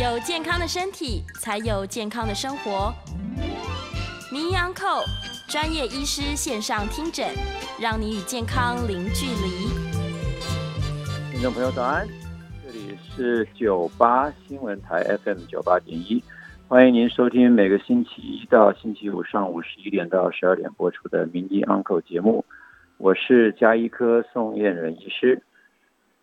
有健康的身体，才有健康的生活。名医安扣专业医师线上听诊，让你与健康零距离。听众朋友早安，这里是九八新闻台 FM 九八点一，欢迎您收听每个星期一到星期五上午十一点到十二点播出的名医 Uncle 节目。我是加医科宋燕人医师。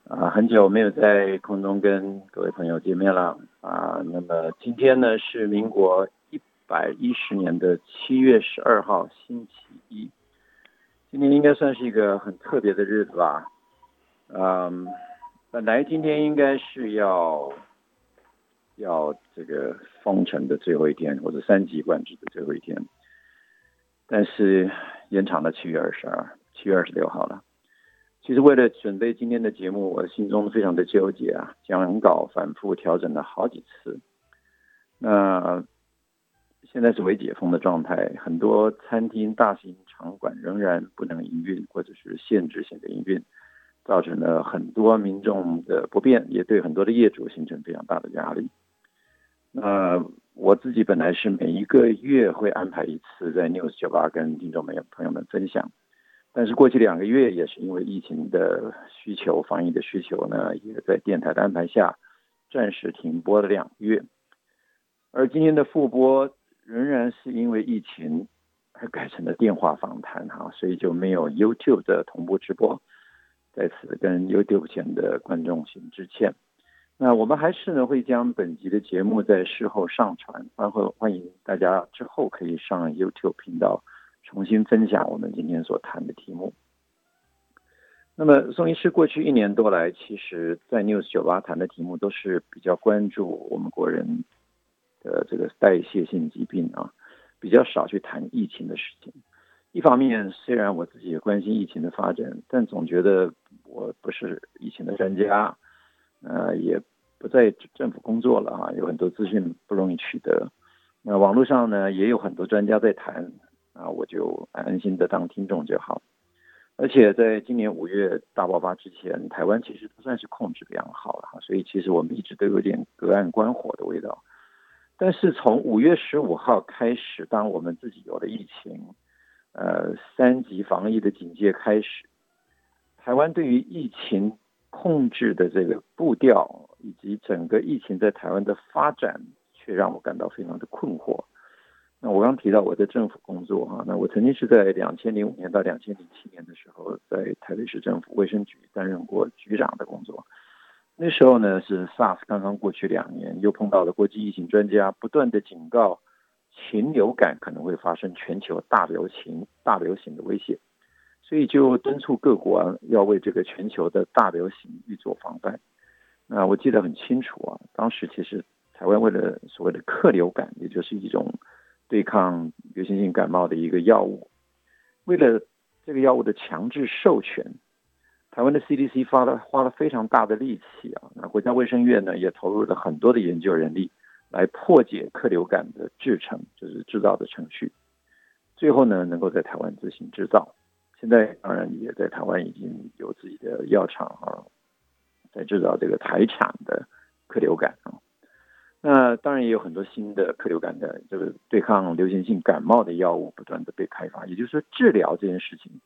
啊，很久没有在空中跟各位朋友见面了啊。那么今天呢是民国一百一十年的七月十二号，星期一。今天应该算是一个很特别的日子吧？嗯，本来今天应该是要要这个封城的最后一天，或者三级管制的最后一天，但是延长到七月二十二，七月二十六号了。其实为了准备今天的节目，我心中非常的纠结啊，讲稿反复调整了好几次。那现在是未解封的状态，很多餐厅、大型场馆仍然不能营运，或者是限制性的营运，造成了很多民众的不便，也对很多的业主形成非常大的压力。那我自己本来是每一个月会安排一次在 News 酒吧跟听众朋友朋友们分享。但是过去两个月也是因为疫情的需求、防疫的需求呢，也在电台的安排下暂时停播了两个月。而今天的复播仍然是因为疫情而改成了电话访谈哈，所以就没有 YouTube 的同步直播，在此跟 YouTube 前的观众行致歉。那我们还是呢会将本集的节目在事后上传，然后欢迎大家之后可以上 YouTube 频道。重新分享我们今天所谈的题目。那么，宋医师过去一年多来，其实在 News 酒吧谈的题目都是比较关注我们国人的这个代谢性疾病啊，比较少去谈疫情的事情。一方面，虽然我自己也关心疫情的发展，但总觉得我不是疫情的专家，呃，也不在政府工作了啊，有很多资讯不容易取得。那网络上呢，也有很多专家在谈。啊，我就安心的当听众就好。而且在今年五月大爆发之前，台湾其实都算是控制良好了，所以其实我们一直都有点隔岸观火的味道。但是从五月十五号开始，当我们自己有了疫情，呃，三级防疫的警戒开始，台湾对于疫情控制的这个步调，以及整个疫情在台湾的发展，却让我感到非常的困惑。那我刚提到我在政府工作哈，那我曾经是在两千零五年到两千零七年的时候，在台北市政府卫生局担任过局长的工作。那时候呢是 SARS 刚刚过去两年，又碰到了国际疫情专家不断的警告，禽流感可能会发生全球大流行、大流行的威胁，所以就敦促各国要为这个全球的大流行预做防范。那我记得很清楚啊，当时其实台湾为了所谓的克流感，也就是一种对抗流行性感冒的一个药物，为了这个药物的强制授权，台湾的 CDC 花了花了非常大的力气啊。那国家卫生院呢也投入了很多的研究人力来破解克流感的制程，就是制造的程序。最后呢，能够在台湾自行制造。现在当然也在台湾已经有自己的药厂啊，在制造这个台产的克流感啊。那当然也有很多新的克流感的这个对抗流行性感冒的药物不断的被开发，也就是说治疗这件事情，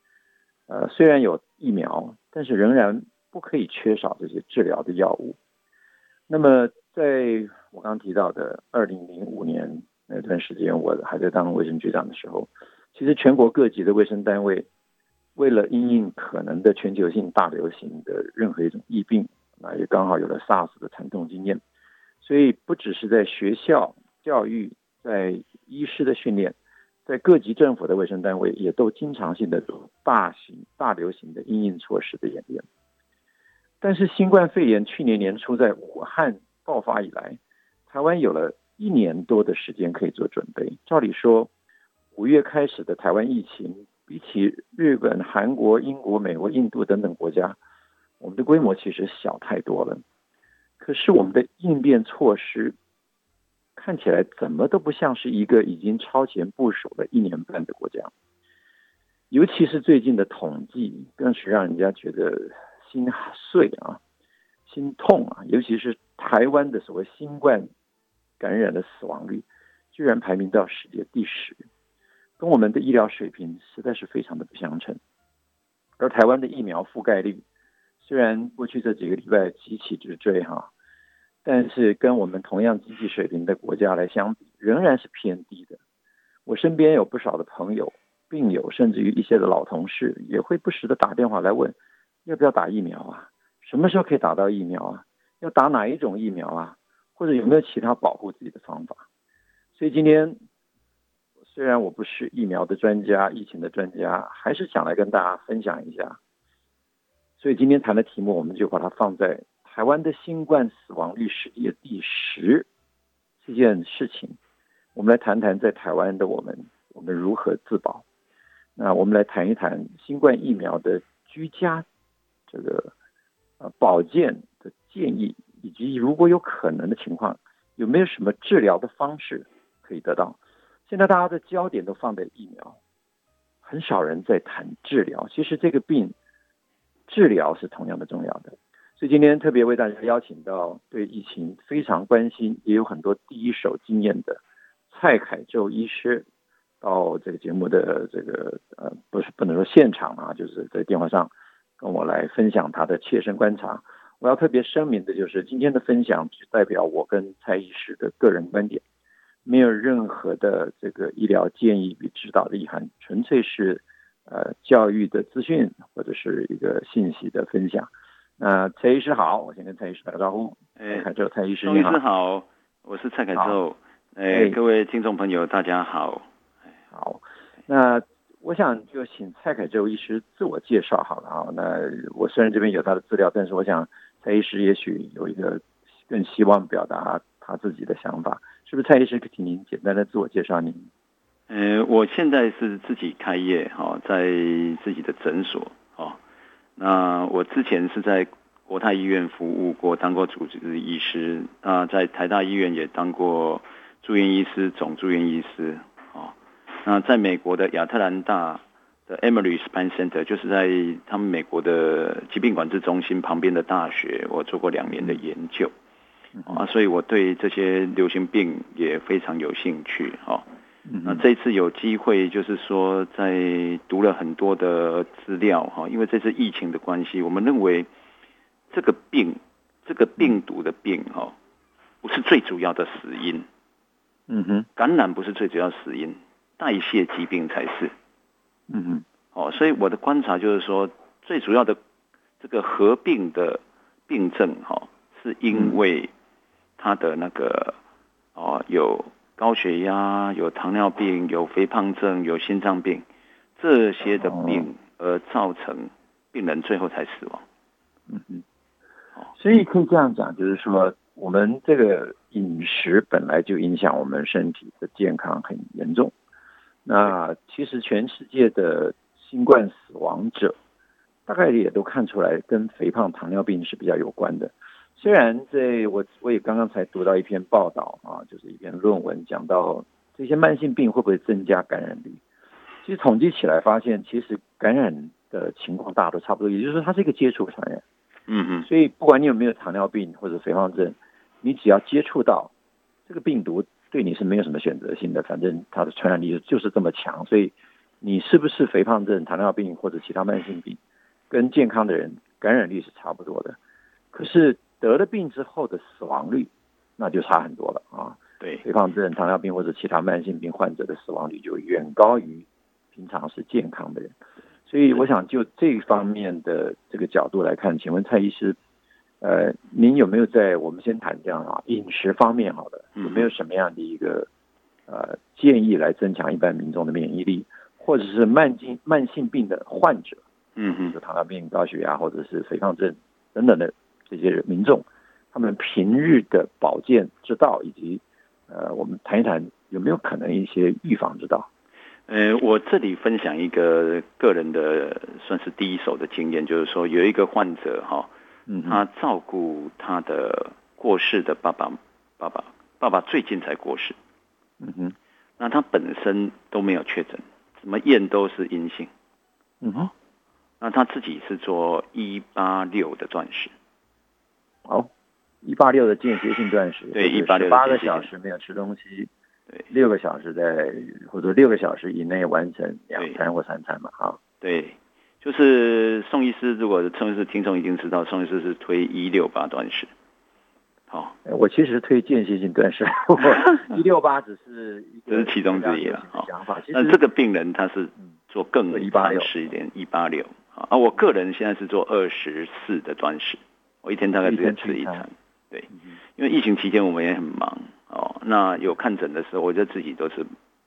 呃，虽然有疫苗，但是仍然不可以缺少这些治疗的药物。那么在我刚刚提到的二零零五年那段时间，我还在当卫生局长的时候，其实全国各级的卫生单位为了因应可能的全球性大流行的任何一种疫病，那也刚好有了 SARS 的惨痛经验。所以不只是在学校教育，在医师的训练，在各级政府的卫生单位也都经常性的做大型大流行的应应措施的演练。但是新冠肺炎去年年初在武汉爆发以来，台湾有了一年多的时间可以做准备。照理说，五月开始的台湾疫情，比起日本、韩国、英国、美国、印度等等国家，我们的规模其实小太多了。可是我们的应变措施看起来怎么都不像是一个已经超前部署了一年半的国家，尤其是最近的统计，更是让人家觉得心碎啊、心痛啊。尤其是台湾的所谓新冠感染的死亡率，居然排名到世界第十，跟我们的医疗水平实在是非常的不相称。而台湾的疫苗覆盖率，虽然过去这几个礼拜急起直追哈，但是跟我们同样经济水平的国家来相比，仍然是偏低的。我身边有不少的朋友、病友，甚至于一些的老同事，也会不时的打电话来问，要不要打疫苗啊？什么时候可以打到疫苗啊？要打哪一种疫苗啊？或者有没有其他保护自己的方法？所以今天，虽然我不是疫苗的专家、疫情的专家，还是想来跟大家分享一下。所以今天谈的题目，我们就把它放在台湾的新冠死亡率世界第十这件事情。我们来谈谈在台湾的我们，我们如何自保。那我们来谈一谈新冠疫苗的居家这个呃保健的建议，以及如果有可能的情况，有没有什么治疗的方式可以得到？现在大家的焦点都放在疫苗，很少人在谈治疗。其实这个病治疗是同样的重要的。所以今天特别为大家邀请到对疫情非常关心，也有很多第一手经验的。蔡凯宙医师到这个节目的这个呃，不是不能说现场啊，就是在电话上跟我来分享他的切身观察。我要特别声明的就是，今天的分享只代表我跟蔡医师的个人观点，没有任何的这个医疗建议与指导的意涵，纯粹是呃教育的资讯或者是一个信息的分享。那蔡医师好，我先跟蔡医师打个招呼。哎，凯宙，蔡医师你好。医师好，我是蔡凯宙。哎，各位听众朋友，大家好。好，那我想就请蔡凯宙医师自我介绍好了啊。那我虽然这边有他的资料，但是我想蔡医师也许有一个更希望表达他自己的想法，是不是？蔡医师可以请您简单的自我介绍您。呃，我现在是自己开业哈，在自己的诊所哦。那我之前是在国泰医院服务过，当过主治医师啊，在台大医院也当过。住院医师、总住院医师，哦，那在美国的亚特兰大的 Emory Spine Center，就是在他们美国的疾病管制中心旁边的大学，我做过两年的研究，啊，所以我对这些流行病也非常有兴趣，哈，那这次有机会，就是说在读了很多的资料，哈，因为这次疫情的关系，我们认为这个病，这个病毒的病，哈，不是最主要的死因。嗯哼，感染不是最主要死因，代谢疾病才是。嗯哼，哦，所以我的观察就是说，最主要的这个合并的病症，哈，是因为它的那个哦，有高血压、有糖尿病、有肥胖症、有心脏病这些的病，而造成病人最后才死亡。嗯哼，所以可以这样讲，就是说。我们这个饮食本来就影响我们身体的健康很严重。那其实全世界的新冠死亡者，大概也都看出来跟肥胖、糖尿病是比较有关的。虽然这我我也刚刚才读到一篇报道啊，就是一篇论文讲到这些慢性病会不会增加感染率。其实统计起来发现，其实感染的情况大都差不多，也就是说它是一个接触传染。嗯嗯。所以不管你有没有糖尿病或者肥胖症。你只要接触到这个病毒，对你是没有什么选择性的，反正它的传染力就是这么强。所以你是不是肥胖症、糖尿病或者其他慢性病，跟健康的人感染率是差不多的。可是得了病之后的死亡率，那就差很多了啊。对，肥胖症、糖尿病或者其他慢性病患者的死亡率就远高于平常是健康的人。所以我想就这方面的这个角度来看，请问蔡医师。呃，您有没有在我们先谈这样啊饮食方面好的，有没有什么样的一个呃建议来增强一般民众的免疫力，或者是慢性慢性病的患者，嗯嗯，就糖尿病、高血压或者是肥胖症等等的这些民众，他们平日的保健之道，以及呃，我们谈一谈有没有可能一些预防之道？呃，我这里分享一个个人的算是第一手的经验，就是说有一个患者哈。他照顾他的过世的爸爸，爸爸，爸爸最近才过世。嗯哼，那他本身都没有确诊，怎么验都是阴性。嗯哼，那他自己是做一八六的钻石。好，一八六的间歇性断食，对一八六八个小时没有吃东西，对，六个小时在或者六个小时以内完成两餐或三餐嘛，哈。对，就是宋医师，如果宋医师听众已经知道，宋医师是推一六八断食。好，我其实推间歇性断食，一六八只是这是其中之一了。好，想法。那这个病人他是做更断食一点，一八六。啊，我个人现在是做二十四的断食，我一天大概只吃一餐。对，因为疫情期间我们也很忙哦。那有看诊的时候，我就自己都是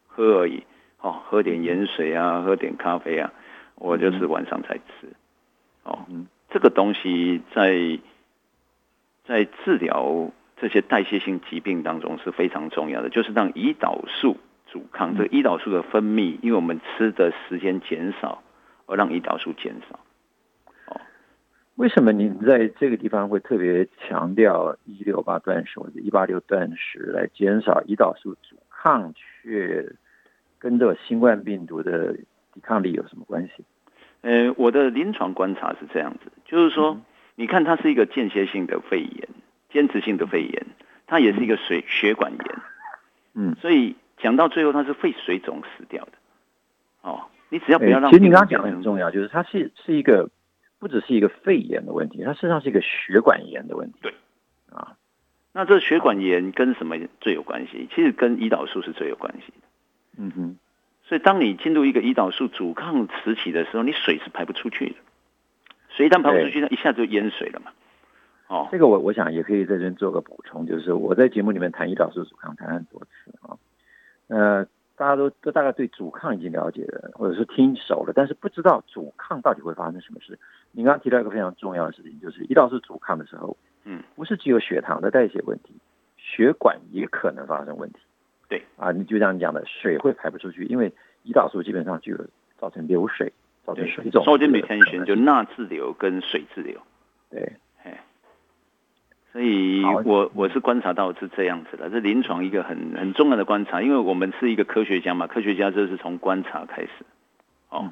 喝而已，哦，喝点盐水啊，喝点咖啡啊，我就是晚上才吃。哦，这个东西在。在治疗这些代谢性疾病当中是非常重要的，就是让胰岛素阻抗。这个胰岛素的分泌，因为我们吃的时间减少，而让胰岛素减少。哦，为什么您在这个地方会特别强调一六八断食或者一八六断食来减少胰岛素阻抗，却跟这个新冠病毒的抵抗力有什么关系？呃，我的临床观察是这样子，就是说。你看，它是一个间歇性的肺炎，间质性的肺炎，它也是一个水血管炎，嗯，所以讲到最后，它是肺水肿死掉的。哦，你只要不要让，其实你刚刚讲的很重要，就是它是是一个不只是一个肺炎的问题，它实际上是一个血管炎的问题。对，啊，那这血管炎跟什么最有关系？其实跟胰岛素是最有关系的。嗯哼，所以当你进入一个胰岛素阻抗时期的时候，你水是排不出去的。水一旦排不出去，那一下就淹水了嘛。哦，这个我我想也可以在这边做个补充，就是我在节目里面谈胰岛素阻抗谈很多次啊。呃，大家都都大概对阻抗已经了解了，或者是听熟了，但是不知道阻抗到底会发生什么事。你刚刚提到一个非常重要的事情，就是胰岛素阻抗的时候，嗯，不是只有血糖的代谢问题，血管也可能发生问题。对。啊，你就这样讲的，水会排不出去，因为胰岛素基本上就有造成流水。造成水肿，烧金每天选就钠滞留跟水滞留，对，所以我我是观察到是这样子的，这临床一个很很重要的观察，因为我们是一个科学家嘛，科学家就是从观察开始，哦，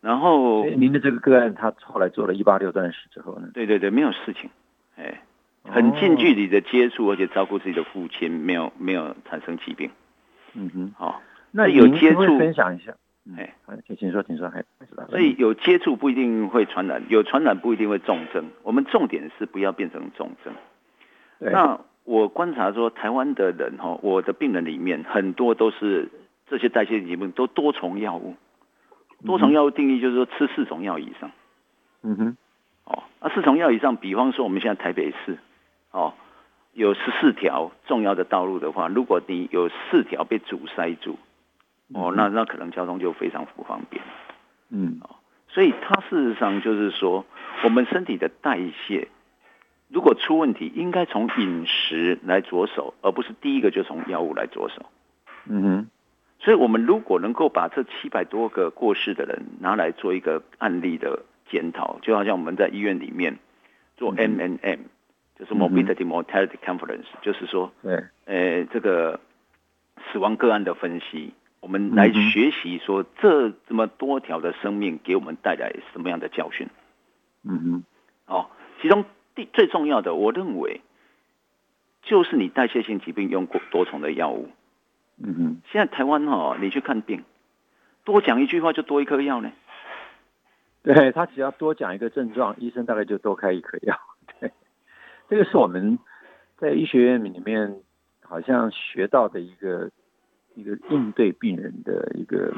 然后您的这个个案，他后来做了一八六断食之后呢？对对对，没有事情，哎，很近距离的接触，而且照顾自己的父亲，没有没有产生疾病，嗯哼，好，那有接触分享一下。哎，请请说，请说，还所以有接触不一定会传染，有传染不一定会重症。我们重点是不要变成重症。那我观察说，台湾的人哈，我的病人里面很多都是这些代谢疾病都多重药物。多重药物定义就是说吃四种药以上。嗯哼。哦，那四种药以上，比方说我们现在台北市，哦，有十四条重要的道路的话，如果你有四条被阻塞住。哦，那那可能交通就非常不方便，嗯，哦，所以它事实上就是说，我们身体的代谢如果出问题，应该从饮食来着手，而不是第一个就从药物来着手，嗯哼，所以我们如果能够把这七百多个过世的人拿来做一个案例的检讨，就好像我们在医院里面做 M N M，就是 Morbidity Mortality Conference，就是说，对，呃，这个死亡个案的分析。我们来学习说，这这么多条的生命给我们带来什么样的教训？嗯哼，哦，其中第最重要的，我认为就是你代谢性疾病用过多重的药物。嗯哼，现在台湾哈，你去看病，多讲一句话就多一颗药呢。对他只要多讲一个症状，医生大概就多开一颗药。对，这个是我们在医学院里面好像学到的一个。一个应对病人的一个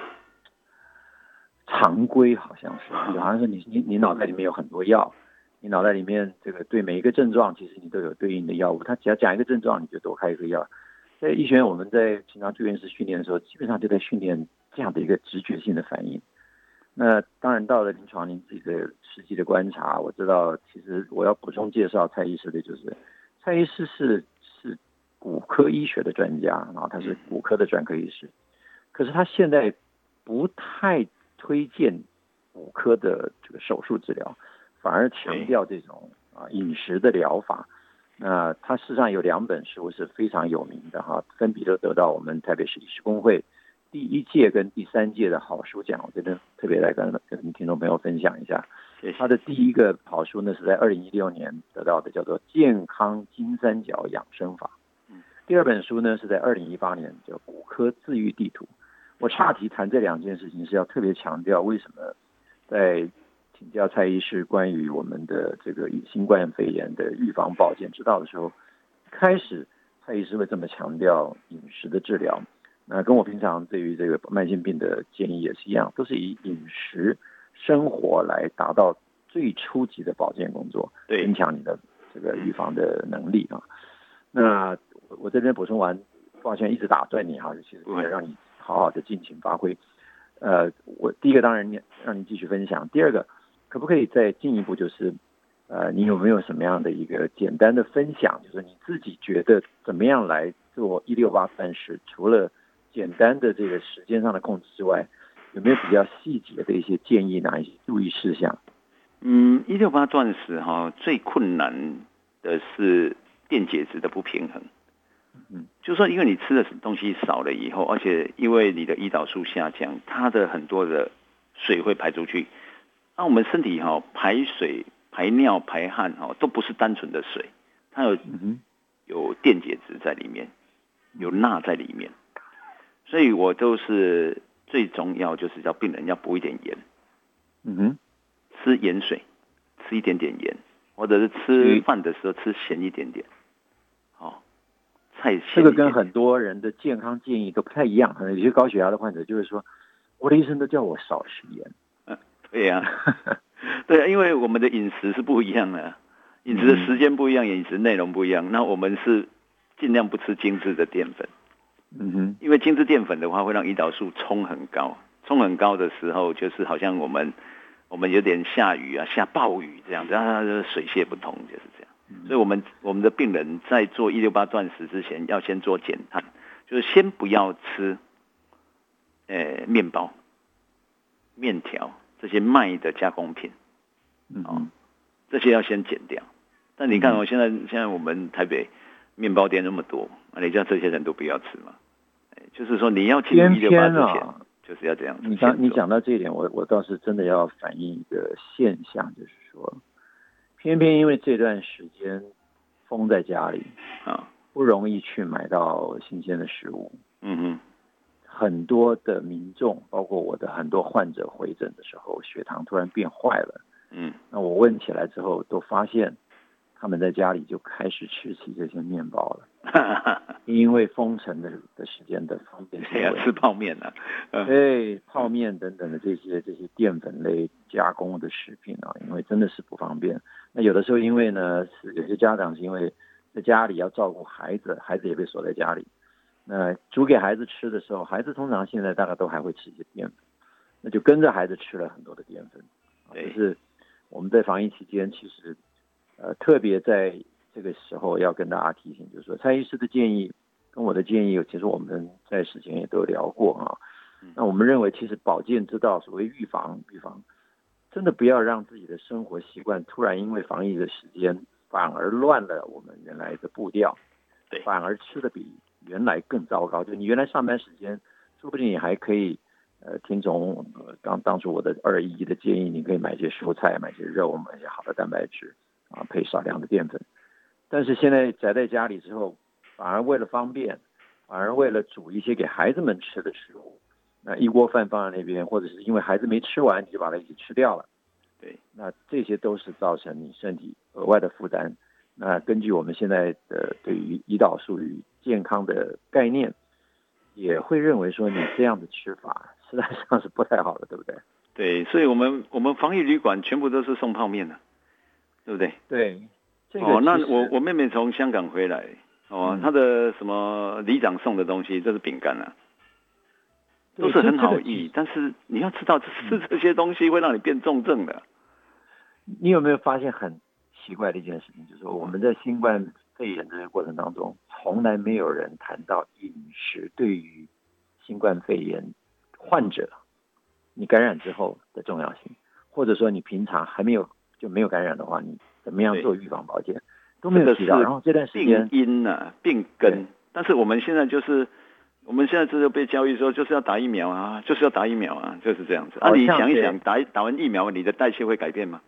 常规，好像是，好像是你你你脑袋里面有很多药，你脑袋里面这个对每一个症状，其实你都有对应的药物。他只要讲一个症状，你就多开一个药。在医学院，我们在平常住院室训练的时候，基本上就在训练这样的一个直觉性的反应。那当然到了临床，您自己的实际的观察，我知道，其实我要补充介绍蔡医师的就是，蔡医师是。骨科医学的专家啊，他是骨科的专科医师，可是他现在不太推荐骨科的这个手术治疗，反而强调这种啊饮食的疗法。那他事实上有两本书是非常有名的哈，分别都得到我们台北市医师公会第一届跟第三届的好书奖，我觉得特别来跟跟听众朋友分享一下。他的第一个好书呢是在二零一六年得到的，叫做《健康金三角养生法》。嗯第二本书呢是在二零一八年叫《骨科治愈地图》。我岔题谈这两件事情是要特别强调，为什么在请教蔡医师关于我们的这个新冠肺炎的预防保健之道的时候，开始蔡医师会这么强调饮食的治疗。那跟我平常对于这个慢性病的建议也是一样，都是以饮食生活来达到最初级的保健工作，对增强你的这个预防的能力啊。那我我这边补充完，抱歉一直打断你哈，其实不会为了让你好好的尽情发挥。呃，我第一个当然你让你继续分享，第二个可不可以再进一步就是，呃，你有没有什么样的一个简单的分享，就是你自己觉得怎么样来做一六八断食？除了简单的这个时间上的控制之外，有没有比较细节的一些建议，哪一些注意事项？嗯，一六八断食哈，最困难的是电解质的不平衡。嗯，就说因为你吃的东西少了以后，而且因为你的胰岛素下降，它的很多的水会排出去。那我们身体哈排水、排尿、排汗哈都不是单纯的水，它有嗯，有电解质在里面，有钠在里面，所以我都是最重要就是叫病人要补一点盐，嗯哼，吃盐水，吃一点点盐，或者是吃嗯饭的时候吃咸一点点，这个跟很多人的健康建议都不太一样。可能有些高血压的患者就会说，我的医生都叫我少吃盐。对呀、对啊，因为我们的饮食是不一样的，饮食的时间不一样，饮食内容不一样。那我们是尽量不吃精致的淀粉，嗯哼，因为精致淀粉的话会让胰岛素冲很高，冲很高的时候，就是好像我们我们有点下雨啊，下暴雨这样子，水泄不通，就是这样。所以我们我们的病人在做一六八断食之前，要先做减碳，就是先不要吃，呃，面包、面条这些卖的加工品。嗯哼，这些要先减掉。但你看哦，嗯现在现在我们台北面包店那么多，啊，你叫这些人都不要吃嘛？哎就是说你要进入偏一六八偏之前，啊，就是要这样子你讲你讲到这一点，我我倒是真的要反映一个现象，就是说，偏偏因为这段时间封在家里，啊，不容易去买到新鲜的食物，嗯哼，很多的民众，包括我的很多患者回诊的时候，血糖突然变坏了。嗯，那我问起来之后，都发现他们在家里就开始吃起这些面包了，因为封城的的时间的方便性问题也要吃泡面啊，嗯对泡面等等的这些这些淀粉类加工的食品啊，因为真的是不方便。那有的时候因为呢，是有些家长是因为在家里要照顾孩子，孩子也被锁在家里。那煮给孩子吃的时候，孩子通常现在大概都还会吃一些淀粉，那就跟着孩子吃了很多的淀粉。啊对就是我们在防疫期间，其实呃特别在这个时候要跟大家提醒，就是说蔡医师的建议跟我的建议，其实我们在事前也都聊过啊。那我们认为，其实保健之道，所谓预防，预防真的不要让自己的生活习惯突然因为防疫的时间，反而乱了我们原来的步调，对反而吃的比原来更糟糕。就你原来上班时间，说不定你还可以，呃，听从呃当当初我的二一的建议，你可以买些蔬菜，买些肉，买些好的蛋白质啊，配少量的淀粉。但是现在宅在家里之后，反而为了方便，反而为了煮一些给孩子们吃的食物，那一锅饭放在那边，或者是因为孩子没吃完，你就把它一起吃掉了。对，那这些都是造成你身体额外的负担。那根据我们现在的对于胰岛素与健康的概念，也会认为说你这样的吃法实在上是不太好的，对不对？对，所以我们我们防疫旅馆全部都是送泡面的，对不对？对，这个哦，那我我妹妹从香港回来，哦，嗯她的什么里长送的东西，这是饼干啊，都是很好意，但是你要知道，吃这些东西会让你变重症的。你有没有发现很奇怪的一件事情，就是说我们在新冠肺炎这个过程当中，从来没有人谈到饮食对于新冠肺炎患者你感染之后的重要性，或者说你平常还没有就没有感染的话，你怎么样做预防保健都没有这个提到。然后这段时间病间，因啊，病根。但是我们现在就是，我们现在就是被教育说，就是要打疫苗啊，就是要打疫苗啊，就是这样子。啊，你想一想，打打完疫苗，你的代谢会改变吗？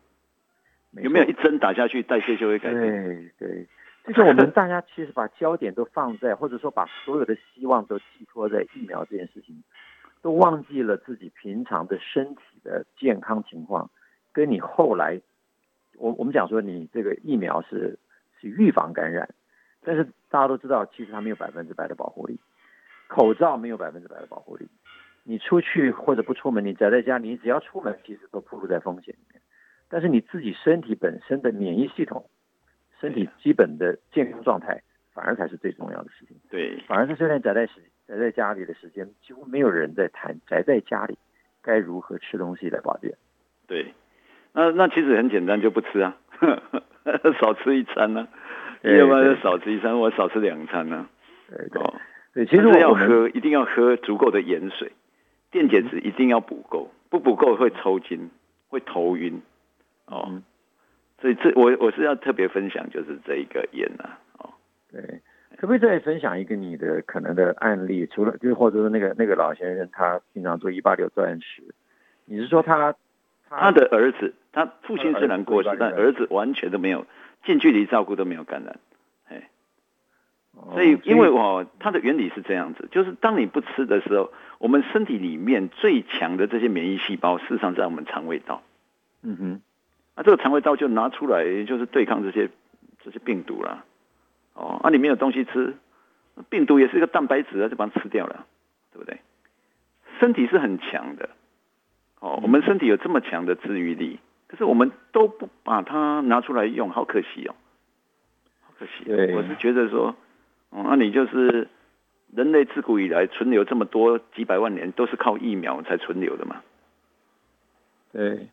有没有一针打下去，代谢就会改变？对对，就是我们大家其实把焦点都放在，或者说把所有的希望都寄托在疫苗这件事情，都忘记了自己平常的身体的健康情况，跟你后来，我我们讲说你这个疫苗是是预防感染，但是大家都知道，其实它没有百分之百的保护力，口罩没有百分之百的保护力，你出去或者不出门，你宅在家，你只要出门，其实都暴露在风险里面。但是你自己身体本身的免疫系统，身体基本的健康状态，反而才是最重要的事情。对，反而是现在宅在时宅在家里的时间，几乎没有人在谈宅在家里该如何吃东西来保健。对，那那其实很简单，就不吃啊，少吃一餐呢、要不然就少吃一餐，我少吃两餐呢、对对。哦，对，其实我要喝，一定要喝足够的盐水，电解质一定要补够，不补够会抽筋，会头晕。哦，嗯。所以这我我是要特别分享，就是这一个盐啊，哦，对，可不可以再分享一个你的可能的案例？除了就是或者说那个那个老先生他经常做一八六钻石，你是说他他的儿子，他父亲虽然过世，但儿子完全都没有近距离照顾都没有感染，哎，哦。所以因为我他的原理是这样子，就是当你不吃的时候，我们身体里面最强的这些免疫细胞，事实上在我们肠胃道。嗯哼，那这个肠胃道就拿出来，就是对抗这些这些病毒啦。哦，啊，你没有东西吃，病毒也是一个蛋白质啊，就把它吃掉了，对不对？身体是很强的，哦，我们身体有这么强的治愈力，可是我们都不把它拿出来用，好可惜哦，好可惜。我是觉得说，哦，那你就是人类自古以来存留这么多几百万年，都是靠疫苗才存留的嘛。对。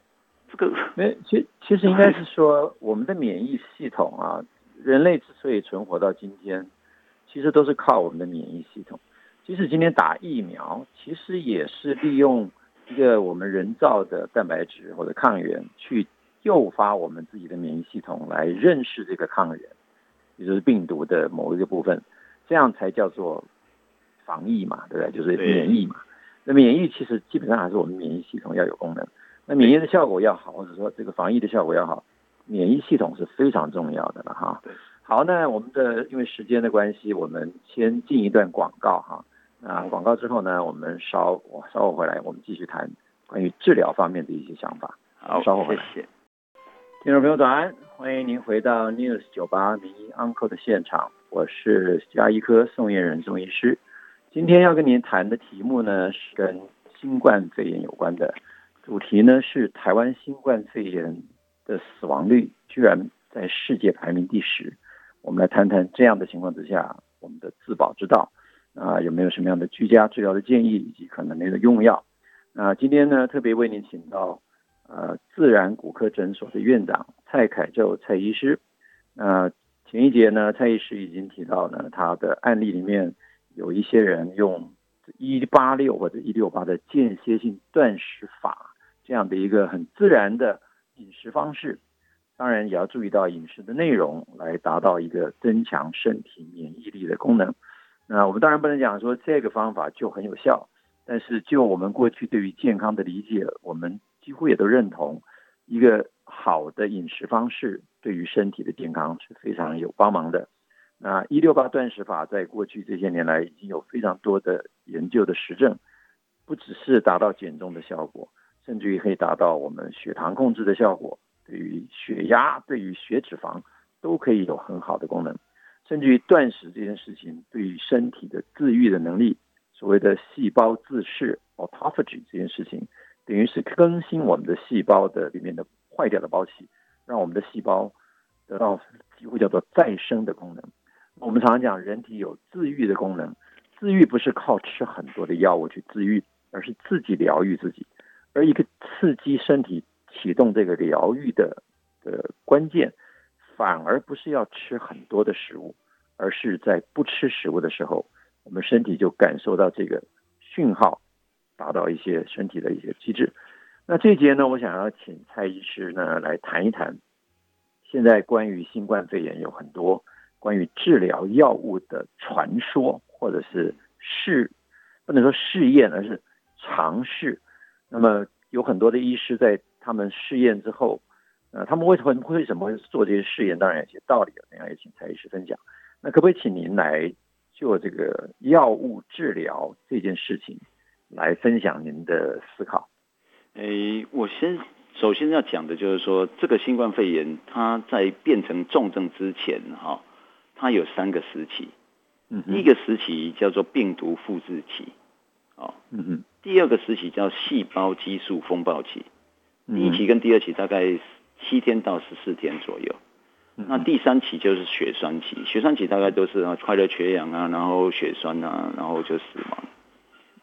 这个 没，其其实应该是说，我们的免疫系统啊，人类之所以存活到今天，其实都是靠我们的免疫系统。即使今天打疫苗，其实也是利用一个我们人造的蛋白质或者抗原，去诱发我们自己的免疫系统来认识这个抗原，也就是病毒的某一个部分，这样才叫做防疫嘛，对不对？就是免疫嘛。那免疫其实基本上还是我们免疫系统要有功能。那免疫的效果要好，或者说这个防疫的效果要好，免疫系统是非常重要的了哈。对。好，那我们的因为时间的关系，我们先进一段广告哈。那广告之后呢，我们稍我稍后回来，我们继续谈关于治疗方面的一些想法。好，稍后回来。谢谢。听众朋友早安，欢迎您回到 News 九八名医 Uncle 的现场，我是加医科宋彦仁中医师。今天要跟您谈的题目呢是跟新冠肺炎有关的。主题呢是台湾新冠肺炎的死亡率居然在世界排名第十，我们来谈谈这样的情况之下我们的自保之道啊，有没有什么样的居家治疗的建议以及可能的用药？那今天呢特别为您请到呃自然骨科诊所的院长蔡凯宙蔡医师。那前一节呢蔡医师已经提到呢他的案例里面有一些人用一八六或者一六八的间歇性断食法。这样的一个很自然的饮食方式，当然也要注意到饮食的内容，来达到一个增强身体免疫力的功能。那我们当然不能讲说这个方法就很有效，但是就我们过去对于健康的理解，我们几乎也都认同，一个好的饮食方式对于身体的健康是非常有帮忙的。那一六八断食法在过去这些年来已经有非常多的研究的实证，不只是达到减重的效果。甚至于可以达到我们血糖控制的效果，对于血压、对于血脂肪都可以有很好的功能。甚至于断食这件事情，对于身体的自愈的能力，所谓的细胞自噬 （autophagy） 这件事情，等于是更新我们的细胞的里面的坏掉的胞器，让我们的细胞得到几乎叫做再生的功能。我们常常讲，人体有自愈的功能，自愈不是靠吃很多的药物去自愈，而是自己疗愈自己。而一个刺激身体启动这个疗愈的呃关键，反而不是要吃很多的食物，而是在不吃食物的时候，我们身体就感受到这个讯号，达到一些身体的一些机制。那这节呢，我想要请蔡医师呢来谈一谈，现在关于新冠肺炎有很多关于治疗药物的传说，或者是试，不能说试验，而是尝试。那么有很多的医师在他们试验之后，呃，他们为什么为什么会做这些试验？当然有些道理，等下也请蔡医师分享。那可不可以请您来就这个药物治疗这件事情来分享您的思考？诶，我先首先要讲的就是说，这个新冠肺炎它在变成重症之前，哈，它有三个时期。一个时期叫做病毒复制期，哦，嗯哼，第二个时期叫细胞激素风暴期。嗯第一期跟第二期大概七天到十四天左右。嗯那第三期就是血栓期，血栓期大概都是啊快乐缺氧啊，然后血栓啊，然后就死亡。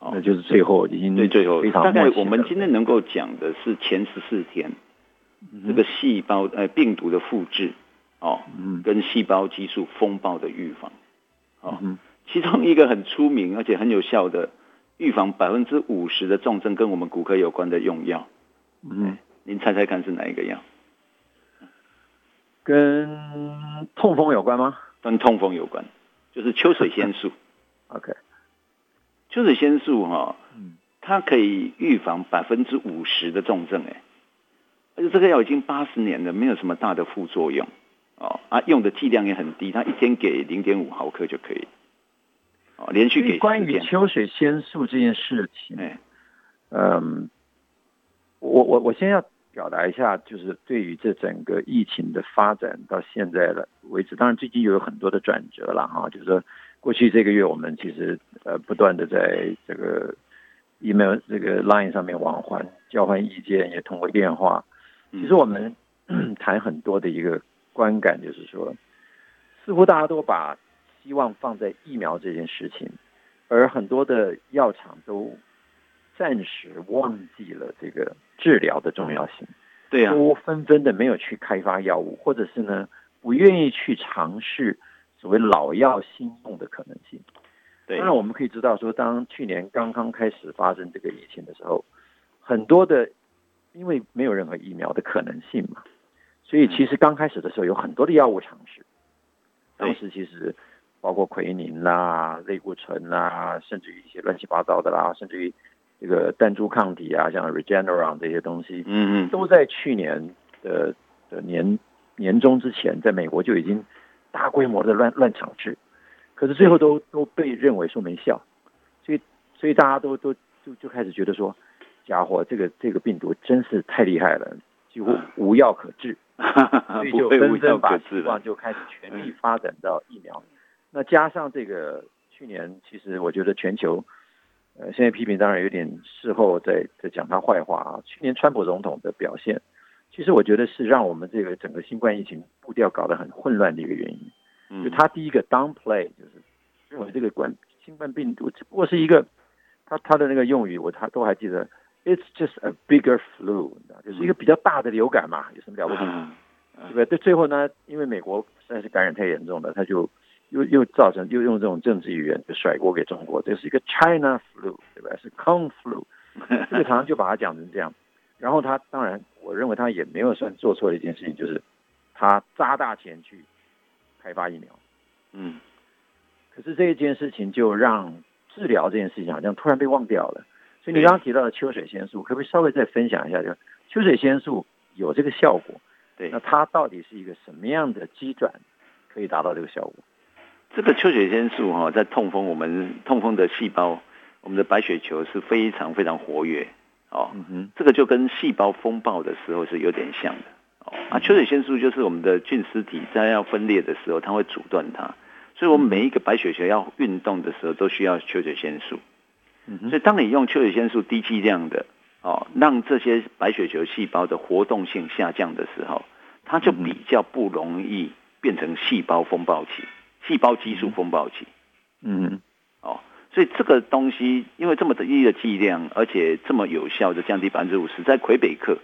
哦。那就是最后已经对，最后。大概我们今天能够讲的是前十四天，嗯这个细胞呃病毒的复制哦，嗯跟细胞激素风暴的预防。哦，嗯其中一个很出名而且很有效的预防百分之五十的重症跟我们骨科有关的用药，嗯，您猜猜看是哪一个药？跟痛风有关吗？跟痛风有关，就是秋水仙素。OK，秋水仙素哈、嗯。它可以预防百分之五十的重症，哎，而且这个药已经八十年了，没有什么大的副作用，哦啊，用的剂量也很低，它一天给零点五毫克就可以，哦，连续给所以关于，秋水仙素这件事情，哎，嗯，我我我先要表达一下，就是对于这整个疫情的发展到现在的为止，当然最近又有很多的转折了哈，就是说过去这个月我们其实呃不断的在这个 email 这个 line 上面往还交换意见，也通过电话，嗯。其实我们 谈很多的一个观感就是说，似乎大家都把希望放在疫苗这件事情，而很多的药厂都暂时忘记了这个治疗的重要性，对呀、都纷纷的没有去开发药物，或者是呢不愿意去尝试所谓老药新用的可能性。对，当然，我们可以知道说，当去年刚刚开始发生这个疫情的时候，很多的因为没有任何疫苗的可能性嘛，所以其实刚开始的时候有很多的药物尝试。对当时其实包括奎宁啦、类固醇啦，甚至于一些乱七八糟的啦，甚至于这个弹珠抗体啊，像 Regeneron 这些东西，嗯嗯，都在去年的的年年中之前，在美国就已经大规模的乱乱尝试，可是最后都都被认为说没效，所以所以大家都都就就开始觉得说，家伙这个这个病毒真是太厉害了，几乎无药可治，所以就纷纷把希望就开始全力发展到疫苗。那加上这个去年，其实我觉得全球，呃，现在批评当然有点事后在在讲他坏话啊。去年川普总统的表现，其实我觉得是让我们这个整个新冠疫情步调搞得很混乱的一个原因。嗯就嗯，他第一个 downplay，就是认为这个冠新冠病毒只不过是一个，他他的那个用语我他都还记得，it's just a bigger flu，你知道就是一个比较大的流感嘛，有什么了不起？嗯对不对？对，最后呢，因为美国实在是感染太严重了，他就又又造成又用这种政治语言就甩锅给中国，这是一个 China flu，对吧？是 Kong flu，这个常常就把它讲成这样。然后他当然，我认为他也没有算做错的一件事情，就是他砸大钱去开发疫苗。嗯，可是这一件事情就让治疗这件事情好像突然被忘掉了。所以你刚刚提到的秋水仙素，可不可以稍微再分享一下？就秋水仙素有这个效果，对那，它到底是一个什么样的机转可以达到这个效果？这个秋水仙素哈、在痛风我们痛风的细胞，我们的白血球是非常非常活跃哦，这个就跟细胞风暴的时候是有点像的哦。啊，秋水仙素就是我们的菌丝体在要分裂的时候，它会阻断它，所以我们每一个白血球要运动的时候都需要秋水仙素。所以当你用秋水仙素低剂量的哦，让这些白血球细胞的活动性下降的时候，它就比较不容易变成细胞风暴期、细胞激素风暴期。嗯哼，哦，所以这个东西因为这么低的剂量，而且这么有效的降低百分之五十，在魁北克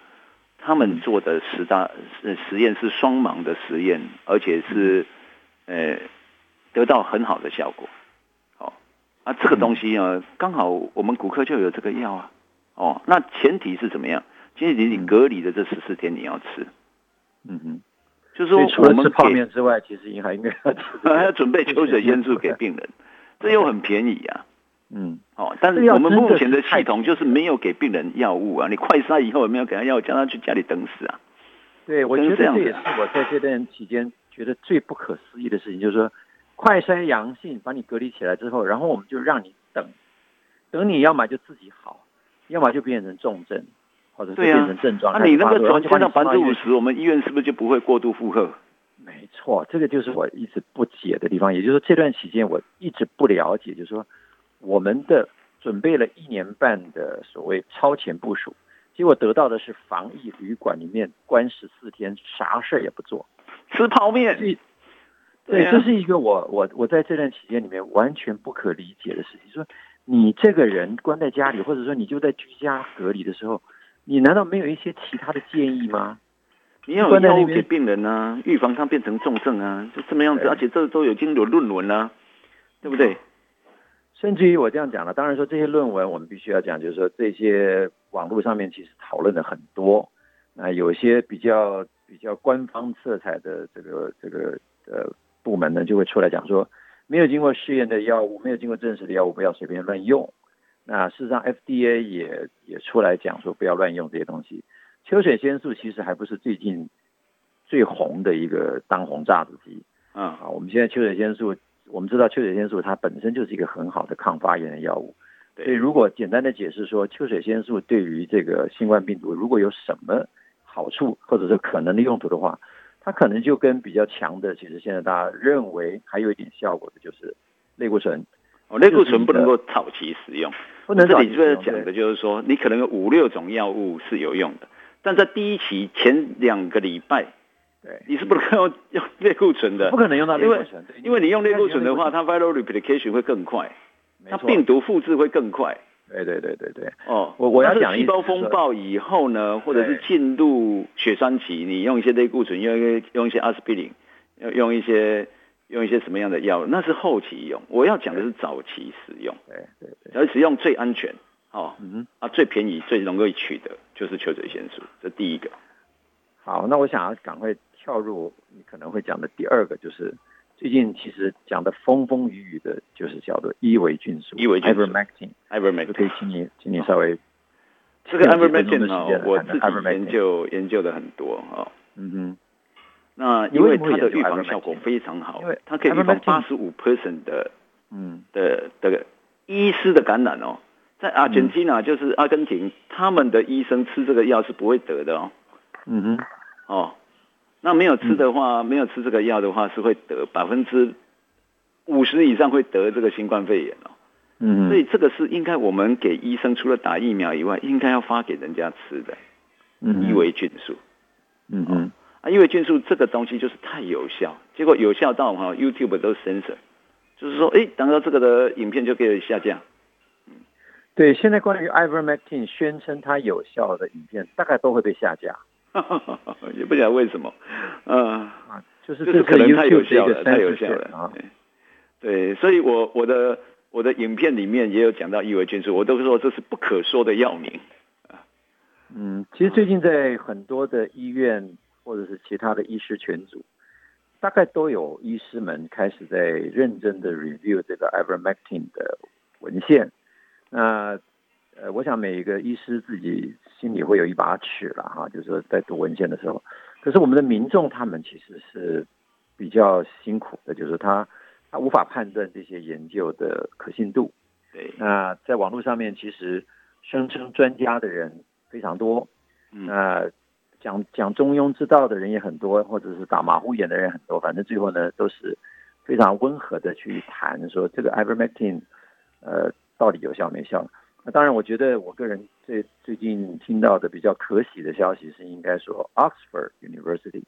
他们做的十大呃实验是双盲的实验，而且是呃得到很好的效果。哦，啊，这个东西啊，刚好我们骨科就有这个药啊。哦，那前提是怎么样？前提你隔离的这十四天你要吃，嗯哼。就是除了吃说我们泡面之外，其实银行应该要 还要 准备秋水仙素给病人，这又很便宜呀、嗯，哦，但是我们目前的系统就是没有给病人药物啊，你快筛以后也没有给他药，叫他去家里等死啊。对，我觉得这也是我在这段期间觉得最不可思议的事情，就是说，快筛阳性把你隔离起来之后，然后我们就让你等，等你要么就自己好，要么就变成重症，或者是变成症状。那你那个转接到百分之五十，我们医院是不是就不会过度负荷？没错，这个就是我一直不解的地方。也就是说，这段期间我一直不了解，就是说，我们的准备了一年半的所谓超前部署。结果得到的是防疫旅馆里面关十四天，啥事儿也不做，吃泡面。对，这是一个我我我在这段期间里面完全不可理解的事情。说你这个人关在家里，或者说你就在居家隔离的时候，你难道没有一些其他的建议吗？你要药物给病人啊，预防他变成重症啊，就这么样子。而且这都有经有论文啊，对不对？甚至于我这样讲了，当然说这些论文我们必须要讲，就是说这些网络上面其实讨论的很多，那有些比较比较官方色彩的这个这个呃部门呢，就会出来讲说，没有经过试验的药物，没有经过证实的药物，不要随便乱用。那事实上，FDA 也也出来讲说，不要乱用这些东西。秋水仙素其实还不是最近最红的一个当红炸子鸡啊！我们现在秋水仙素。我们知道秋水仙素它本身就是一个很好的抗发炎的药物，所以如果简单的解释说秋水仙素对于这个新冠病毒如果有什么好处或者是可能的用途的话，它可能就跟比较强的，其实现在大家认为还有一点效果的就是类固醇。哦，类固醇不能够早期使用，这里就是讲的就是说，你可能有五六种药物是有用的，但在第一期前两个礼拜。对，你是不能用用类固醇的，不可能用到类固醇，因为你用类固醇的话，它 viral replication 会更快，它病毒复制会更快。对对对对对。哦，我我要讲细胞风暴以后呢，或者是进入血栓期，你用一些类固醇，用一用一些阿司匹林，用用一些用一些什么样的药，那是后期用。我要讲的是早期使用，对对对，而使用最安全，哦，嗯啊，最便宜、最容易取得就是秋水仙素，这第一个。好，那我想要赶快。跳入你可能会讲的第二个，就是最近其实讲的风风雨雨的，就是叫做伊维菌素，伊维菌素，Ivermectin，Ivermectin，可以请你，请你稍微这个 Ivermectin 啊，我自己研究研究的很多啊，嗯哼，那因为它的预防效果非常好，它可以预防八十五 percent 的，嗯。的的医师的感染哦，在阿根廷啊，就是阿根廷，他们的医生吃这个药是不会得的哦，嗯哼，哦。那没有吃的话，没有吃这个药的话，是会得百分之五十以上会得这个新冠肺炎哦。嗯，所以这个是应该我们给医生除了打疫苗以外，应该要发给人家吃的。嗯，伊维菌素。嗯嗯，啊，伊维菌素这个东西就是太有效，结果有效到哈 YouTube 都 censor，就是说，哎，等到这个的影片就可以下架。嗯，对，现在关于 Ivermectin 宣称它有效的影片，大概都会被下架。也不晓得为什么，嗯，就是就是可能太有效了，太有效了啊！对，所以我我的我的影片里面也有讲到异维菌素，我都说这是不可说的药名嗯，其实最近在很多的医院或者是其他的医师群组，大概都有医师们开始在认真的 review 这个 Ivermectin 的文献，那。呃，我想每一个医师自己心里会有一把尺了哈，就是说在读文献的时候，可是我们的民众他们其实是比较辛苦的，就是他他无法判断这些研究的可信度。对，那在网络上面其实声称专家的人非常多，那讲讲中庸之道的人也很多，或者是打马虎眼的人很多，反正最后呢都是非常温和的去谈说这个 Ivermectin 呃到底有效没效。那当然，我觉得我个人最最近听到的比较可喜的消息是，应该说 Oxford University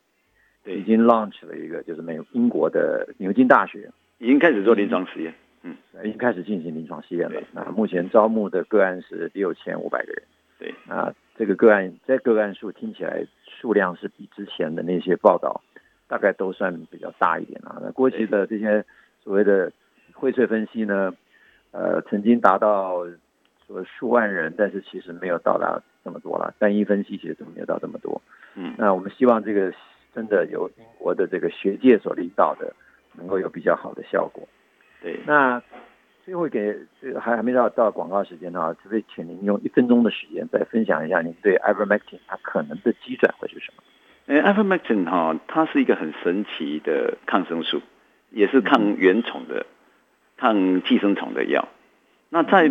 已经 launch 了一个，就是美英国的牛津大学。已经开始做临床实验，嗯，已经开始进行临床试验了。那目前招募的个案是六千五百个人，对，啊，这个个案在个案数听起来数量是比之前的那些报道大概都算比较大一点啊。那过去的这些所谓的荟萃分析呢，呃，曾经达到。说数万人，但是其实没有到达这么多了。单一分析其实都没有到这么多。嗯，那我们希望这个真的由英国的这个学界所领导的，能够有比较好的效果。对，那最后给这个还还没到到广告时间呢，特别请您用一分钟的时间再分享一下您对 Ivermectin 它可能的机转会是什么？呃 i v e r m e c t i n 哈，它是一个很神奇的抗生素，也是抗原虫的、抗寄生虫的药。那在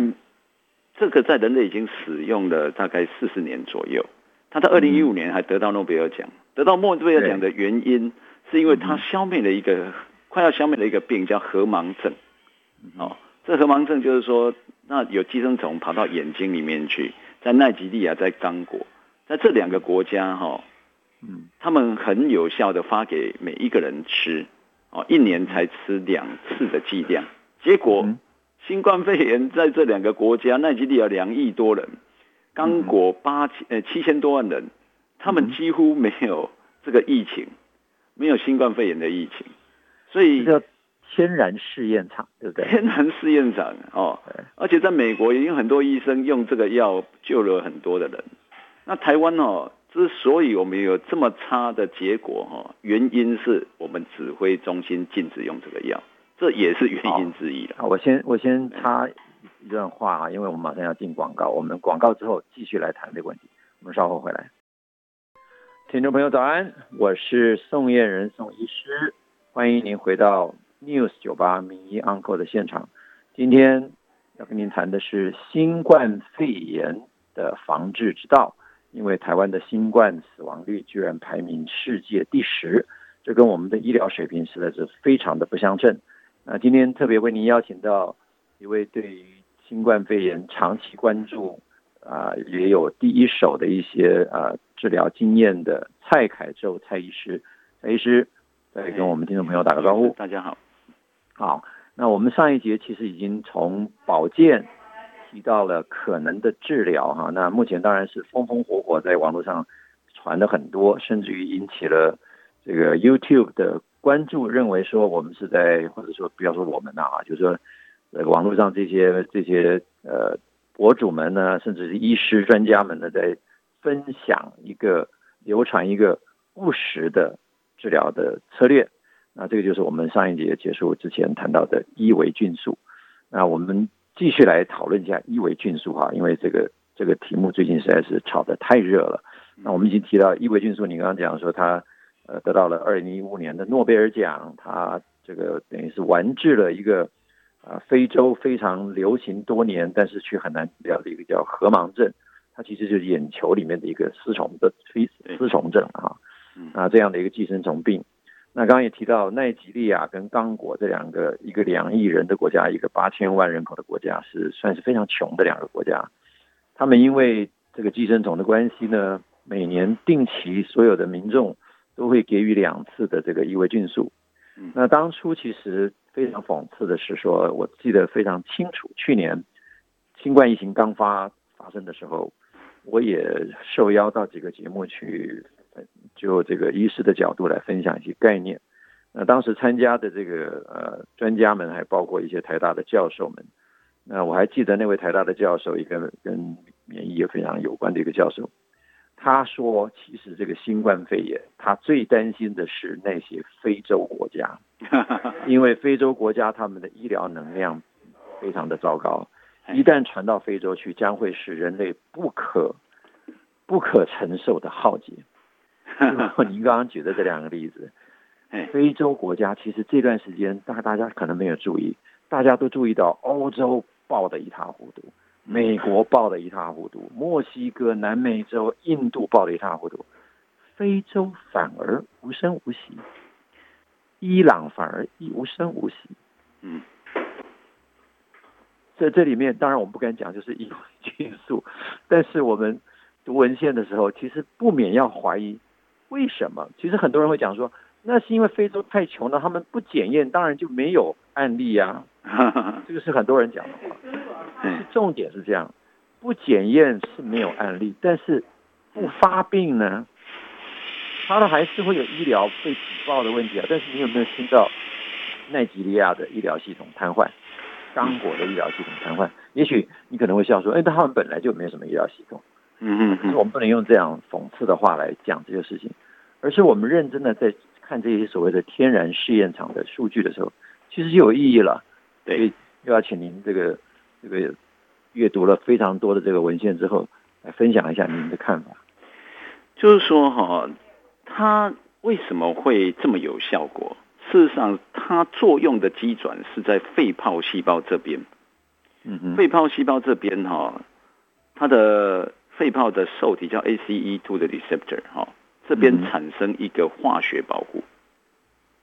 这个在人类已经使用了大概四十年左右，它在二零一五年还得到诺贝尔奖。得到诺贝尔奖的原因，是因为它消灭了一个快要消灭的一个病，叫河盲症。哦，这河盲症就是说，那有寄生虫跑到眼睛里面去，在奈及利亚，在刚果，在这两个国家哈，嗯，他们很有效的发给每一个人吃，哦，一年才吃两次的剂量，结果新冠肺炎在这两个国家，奈及利亚两亿多人，刚果八千呃七千多万人。他们几乎没有这个疫情，没有新冠肺炎的疫情，所以叫天然试验场，对不对？天然试验场哦，而且在美国已经很多医生用这个药救了很多的人。那台湾哦，之所以我们有这么差的结果哈，原因是我们指挥中心禁止用这个药，这也是原因之一了。我先我先插一段话啊，因为我们马上要进广告，我们广告之后继续来谈这个问题。我们稍后回来。听众朋友早安，我是宋燕人宋医师，欢迎您回到 News 酒吧名医 Uncle 的现场。今天要跟您谈的是新冠肺炎的防治之道，因为台湾的新冠死亡率居然排名世界第十，这跟我们的医疗水平实在是非常的不相称。那今天特别为您邀请到一位对于新冠肺炎长期关注。啊，也有第一手的一些呃治疗经验的蔡凯宙蔡医师，蔡医师再跟我们听众朋友打个招呼。大家好，好，那我们上一节其实已经从保健提到了可能的治疗哈，那目前当然是风风火火在网络上传的很多，甚至于引起了这个 YouTube 的关注，认为说我们是在或者说不要说我们啊，就是说呃网络上这些这些呃。博主们呢，甚至是医师专家们呢，在分享一个流传一个务实的治疗的策略。那这个就是我们上一节结束之前谈到的伊维菌素。那我们继续来讨论一下伊维菌素哈，因为这个这个题目最近实在是炒得太热了。那我们已经提到伊维菌素，你刚刚讲说它呃得到了二零一五年的诺贝尔奖，它这个等于是完治了一个。啊，非洲非常流行多年，但是却很难治疗的一个叫河盲症，它其实就是眼球里面的一个丝虫的飞丝虫症啊，啊这样的一个寄生虫病。那刚刚也提到奈及利亚跟刚果这两个，一个两亿人的国家，一个八千万人口的国家，是算是非常穷的两个国家。他们因为这个寄生虫的关系呢，每年定期所有的民众都会给予两次的这个伊维菌素。那当初其实。非常讽刺的是，说我记得非常清楚，去年新冠疫情刚发发生的时候，我也受邀到几个节目去，就这个医师的角度来分享一些概念。那当时参加的这个呃专家们，还包括一些台大的教授们。那我还记得那位台大的教授，一个跟免疫也非常有关的一个教授。他说：“其实这个新冠肺炎，他最担心的是那些非洲国家，因为非洲国家他们的医疗能量非常的糟糕，一旦传到非洲去，将会是人类不可不可承受的浩劫。” 您刚刚举的这两个例子，非洲国家其实这段时间，大大家可能没有注意，大家都注意到欧洲爆的一塌糊涂。美国爆的一塌糊涂，墨西哥、南美洲、印度爆的一塌糊涂，非洲反而无声无息，伊朗反而一无声无息。嗯，在这里面，当然我们不敢讲就是 因菌素，但是我们读文献的时候，其实不免要怀疑为什么。其实很多人会讲说，那是因为非洲太穷了，他们不检验，当然就没有案例啊。这个是很多人讲的话。重点是这样，不检验是没有案例，但是不发病呢，他们还是会有医疗被举报的问题啊。但是你有没有听到奈及利亚的医疗系统瘫痪，刚果的医疗系统瘫痪？也许你可能会笑说，哎，他们本来就没有什么医疗系统。嗯嗯，是我们不能用这样讽刺的话来讲这些事情，而是我们认真的在看这些所谓的天然试验场的数据的时候，其实就有意义了。对，又要请您这个这个。阅读了非常多的这个文献之后，来分享一下您的看法。就是说哈，它为什么会这么有效果？事实上，它作用的机转是在肺泡细胞这边。嗯哼，肺泡细胞这边哈，它的肺泡的受体叫 ACE2 的 receptor 哈，这边产生一个化学保护。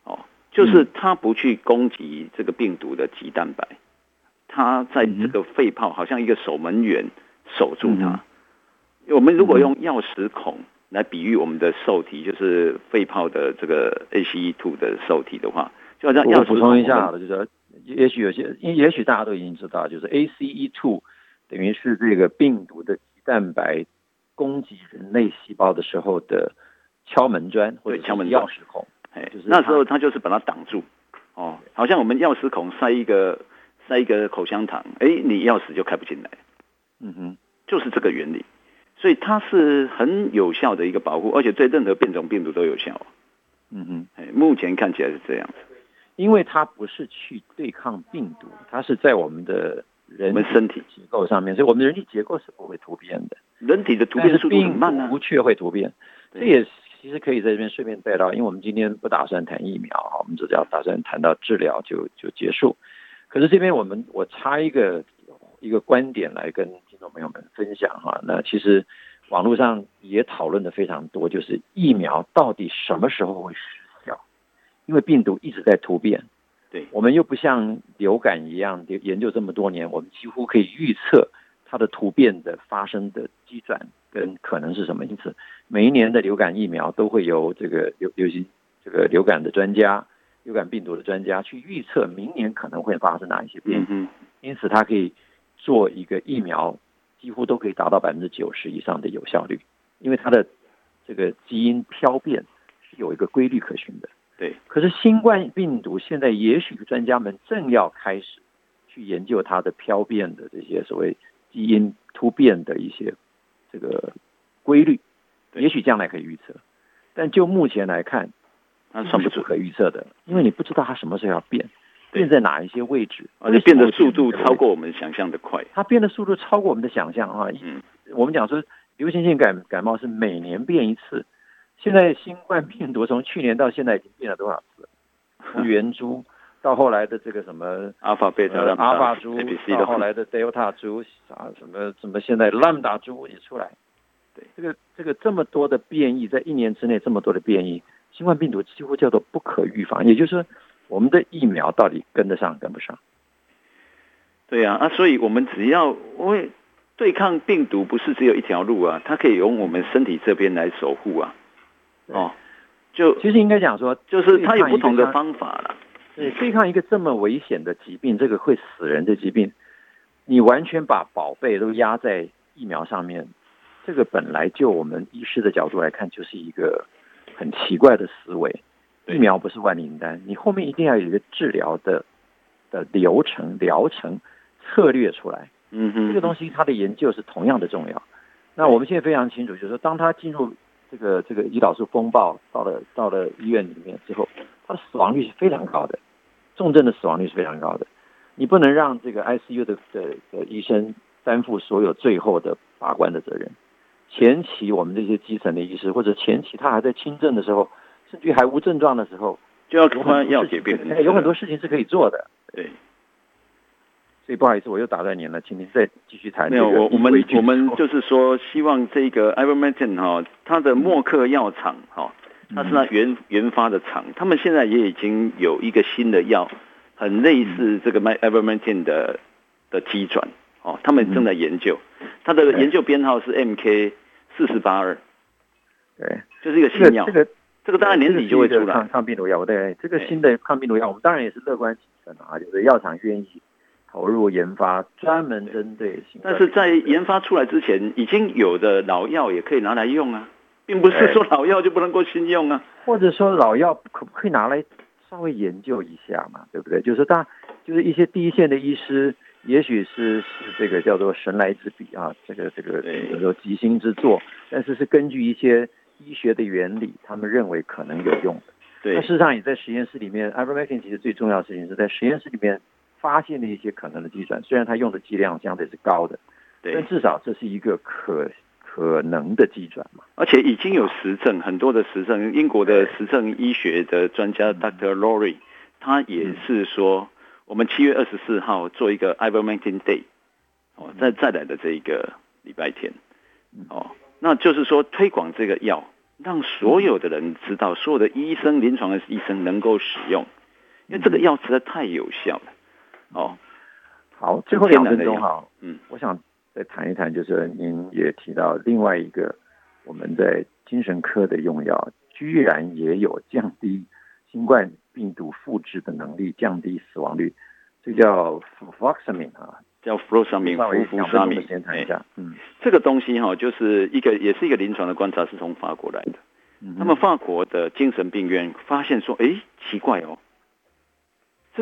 哦，就是它不去攻击这个病毒的肌蛋白，它在这个肺泡好像一个守门员守住它。我们如果用钥匙孔来比喻我们的受体，就是肺泡的这个 ACE2 的受体的话，就好像我补充一下好了，就是也许有些，也许大家都已经知道，就是 ACE2 等于是这个病毒的肌蛋白攻击人类细胞的时候的敲门砖或者敲门钥匙孔。哎，就是那时候它就是把它挡住。哦，好像我们钥匙孔塞一个塞一个口香糖，哎，你钥匙就开不进来。嗯哼，就是这个原理。所以它是很有效的一个保护，而且对任何变种病毒都有效。嗯哼，哎，目前看起来是这样子。因为它不是去对抗病毒，它是在我们的人们身体结构上面，所以我们的人体结构是不会突变的。人体的突变速度很慢啊，不却会突变。这也其实可以在这边顺便带到，因为我们今天不打算谈疫苗哈，我们只要打算谈到治疗就就结束。可是这边我们我插一个一个观点来跟听众朋友们分享哈，那其实网络上也讨论的非常多，就是疫苗到底什么时候会失效？因为病毒一直在突变，对我们又不像流感一样研究这么多年，我们几乎可以预测它的突变的发生的机转。跟可能是什么？因此，每一年的流感疫苗都会由这个流流行这个流感的专家、流感病毒的专家去预测明年可能会发生哪一些变异。因此，它可以做一个疫苗，几乎都可以达到百分之九十以上的有效率，因为它的这个基因漂变是有一个规律可循的。对。可是新冠病毒现在，也许专家们正要开始去研究它的漂变的这些所谓基因突变的一些。这个规律，也许将来可以预测，但就目前来看，那算不出可预测的，因为你不知道它什么时候要变，变在哪一些位置，而且变的速度超过我们想象的快。它变的速度超过我们的想象啊！嗯，我们讲说流行性感感冒是每年变一次，现在新冠病毒从去年到现在已经变了多少次？从圆珠到后来的这个什么阿尔法贝塔、阿法猪，到后来的 Delta 猪啊，什么什么现在 Lambda 猪也出来，对这个这个这么多的变异，在一年之内这么多的变异，新冠病毒几乎叫做不可预防。也就是说，我们的疫苗到底跟得上跟不上？对呀，啊，所以我们只要因为对抗病毒不是只有一条路啊，它可以用我们身体这边来守护啊。哦，就其实应该讲说，就是它有不同的方法了。对，对抗一个这么危险的疾病，这个会死人的疾病，你完全把宝贝都压在疫苗上面，这个本来就我们医师的角度来看，就是一个很奇怪的思维。疫苗不是万灵丹，你后面一定要有一个治疗的的流程、疗程策略出来。嗯哼，这个东西它的研究是同样的重要。那我们现在非常清楚，就是说，当它进入这个这个胰岛素风暴到了到了医院里面之后。它的死亡率是非常高的，重症的死亡率是非常高的。你不能让这个 ICU 的的的医生担负所有最后的把关的责任。前期我们这些基层的医师，或者前期他还在轻症的时候，甚至还无症状的时候，就要换药给病人。有很多事情是可以做的。对。所以不好意思，我又打断您了，请您再继续谈。没有，我我们我们就是说，希望这个 Ivermectin 哈，它的默克药厂哈。它是那原原发的厂，他们现在也已经有一个新的药，很类似这个 Ivermectin 的的基转哦，他们正在研究，它的研究编号是 MK 四四八二，对，就是一个新药，这个这个大概年底就会出来。抗抗病毒药，对，这个新的抗病毒药，我们当然也是乐观其成啊，就是药厂愿意投入研发，专门针对。但是在研发出来之前，已经有的老药也可以拿来用啊。并不是说老药就不能够新用啊，或者说老药可不可以拿来稍微研究一下嘛，对不对？就是大，就是一些第一线的医师，也许是是这个叫做神来之笔啊，这个这个有时候即兴之作，但是是根据一些医学的原理，他们认为可能有用的。对，那事实上也在实验室里面 i v e r m e c t i n 其实最重要的事情是在实验室里面发现了一些可能的计算，虽然它用的剂量相对是高的，对，但至少这是一个可。可能的机转嘛。而且已经有实证，很多的实证，英国的实证医学的专家 Dr. Laurie，他也是说，我们七月二十四号做一个 Ivermectin Day，哦，再再来的这一个礼拜天，哦，那就是说推广这个药，让所有的人知道，所有的医生、临床的医生能够使用，因为这个药实在太有效了。哦，好，最后两分钟哈，嗯，我想再谈一谈，就是您也提到另外一个我们在精神科的用药，居然也有降低新冠病毒复制的能力，降低死亡率，这叫 fluoxamine 啊，叫 fluoxamine，氟伏沙明。先谈一下，嗯，这个东西哈，就是一个也是一个临床的观察，是从法国来的，那么法国的精神病院发现说，哎，奇怪哦。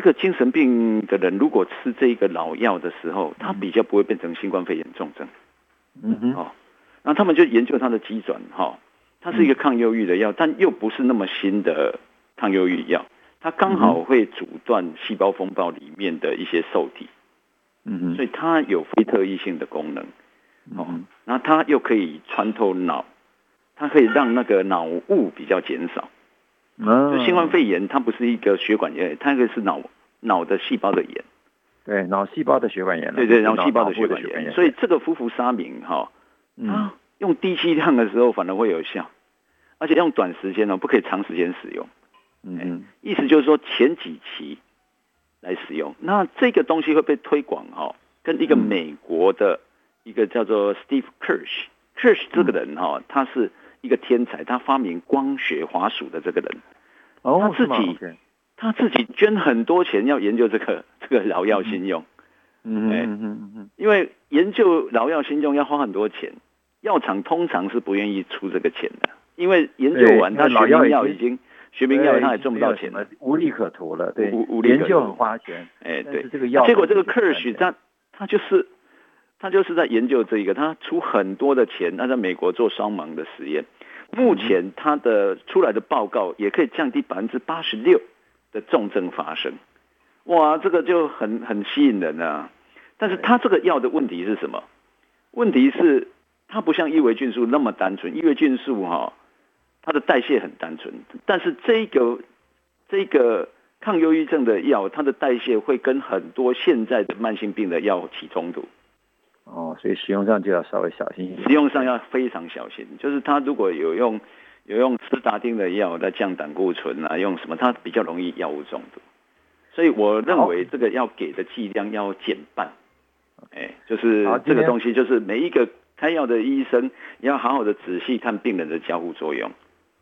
这个精神病的人如果吃这个老药的时候，他比较不会变成新冠肺炎重症。嗯哼，哦，那他们就研究它的机转，哈，它是一个抗忧郁的药，但又不是那么新的抗忧郁药，它刚好会阻断细胞风暴里面的一些受体。嗯哼，所以它有非特异性的功能。哦，然后它又可以穿透脑，它可以让那个脑雾比较减少。就新冠肺炎，它不是一个血管炎，它那个是脑脑的细胞的炎。对，脑细胞的血管炎。对对，脑细胞的血管炎。所以这个夫福沙明哈，它用低剂量的时候反而会有效，而且用短时间呢，不可以长时间使用。嗯，意思就是说前几期来使用。那这个东西会被推广哈，跟一个美国的一个叫做 Steve Kirsch，Kirsch 这个人哈，他是。一个天才，他发明光学滑鼠的这个人，他自己他自己捐很多钱要研究这个 这个老药新用，嗯嗯嗯嗯，因为研究老药新用要花很多钱，药厂通常是不愿意出这个钱的，因为研究完他学名药已经学名药他也赚不到钱了，无利可图了，对，无无研究很花钱，哎对，这个药结果这个克尔许他他就是。他就是在研究这一个，他出很多的钱，他在美国做双盲的实验，目前他的出来的报告也可以降低百分之八十六的重症发生，哇，这个就很很吸引人啊！但是他这个药的问题是什么？问题是它不像伊维菌素那么单纯，伊维菌素哈，它的代谢很单纯，但是这个这个抗忧郁症的药，它的代谢会跟很多现在的慢性病的药起冲突。哦，所以使用上就要稍微小心一点。使用上要非常小心，就是他如果有用有用斯达丁的药来降胆固醇啊，用什么，他比较容易药物中毒。所以我认为这个要给的剂量要减半。哎，就是这个东西，就是每一个开药的医生要好好的仔细看病人的交互作用。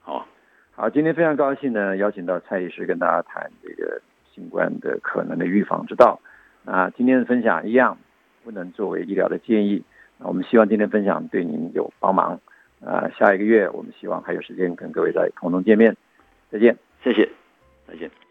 好，好，今天非常高兴呢，邀请到蔡医师跟大家谈这个新冠的可能的预防之道。啊，今天的分享一样。不能作为医疗的建议。那我们希望今天分享对您有帮忙。啊，下一个月我们希望还有时间跟各位在空中见面。再见，谢谢，再见。